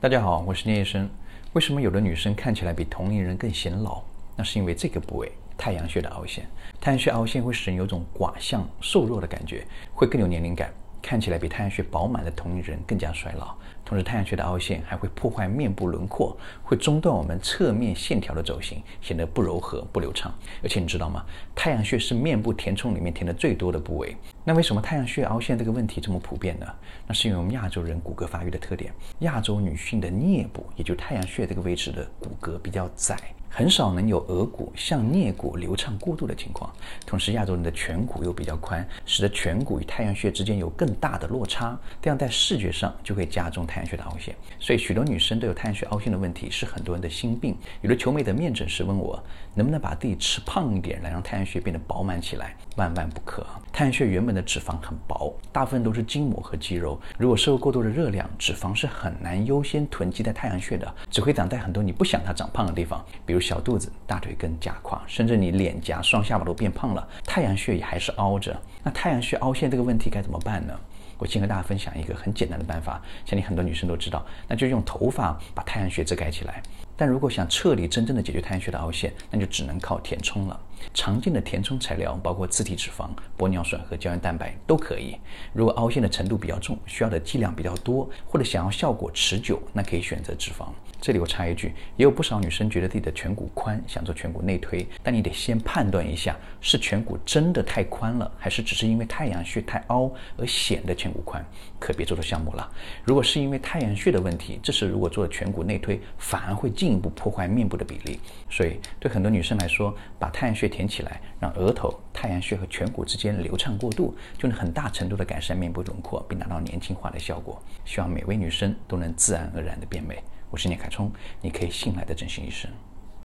大家好，我是聂医生。为什么有的女生看起来比同龄人更显老？那是因为这个部位——太阳穴的凹陷。太阳穴凹陷会使人有种寡相、瘦弱的感觉，会更有年龄感。看起来比太阳穴饱满的同龄人更加衰老。同时，太阳穴的凹陷还会破坏面部轮廓，会中断我们侧面线条的走形，显得不柔和、不流畅。而且你知道吗？太阳穴是面部填充里面填的最多的部位。那为什么太阳穴凹陷这个问题这么普遍呢？那是因为我们亚洲人骨骼发育的特点，亚洲女性的颞部，也就太阳穴这个位置的骨骼比较窄。很少能有额骨向颞骨流畅过渡的情况，同时亚洲人的颧骨又比较宽，使得颧骨与太阳穴之间有更大的落差，这样在视觉上就会加重太阳穴的凹陷。所以许多女生都有太阳穴凹陷的问题，是很多人的心病。有的求美的面诊时问我，能不能把自己吃胖一点，来让太阳穴变得饱满起来？万万不可！太阳穴原本的脂肪很薄，大部分都是筋膜和肌肉，如果摄入过多的热量，脂肪是很难优先囤积在太阳穴的，只会长在很多你不想它长胖的地方，比如。小肚子、大腿根、假胯，甚至你脸颊、双下巴都变胖了，太阳穴也还是凹着。那太阳穴凹陷这个问题该怎么办呢？我先和大家分享一个很简单的办法，相信很多女生都知道，那就用头发把太阳穴遮盖起来。但如果想彻底真正的解决太阳穴的凹陷，那就只能靠填充了。常见的填充材料包括自体脂肪、玻尿酸和胶原蛋白都可以。如果凹陷的程度比较重，需要的剂量比较多，或者想要效果持久，那可以选择脂肪。这里我插一句，也有不少女生觉得自己的颧骨宽，想做颧骨内推，但你得先判断一下，是颧骨真的太宽了，还是只是因为太阳穴太凹而显得颧骨宽，可别做这项目了。如果是因为太阳穴的问题，这时如果做了颧骨内推，反而会进进一步破坏面部的比例。所以对很多女生来说，把太阳穴填起来，让额头、太阳穴和颧骨之间流畅过渡，就能很大程度的改善面部轮廓，并达到年轻化的效果。希望每位女生都能自然而然的变美。我是聂凯冲，你可以信赖的整形医生。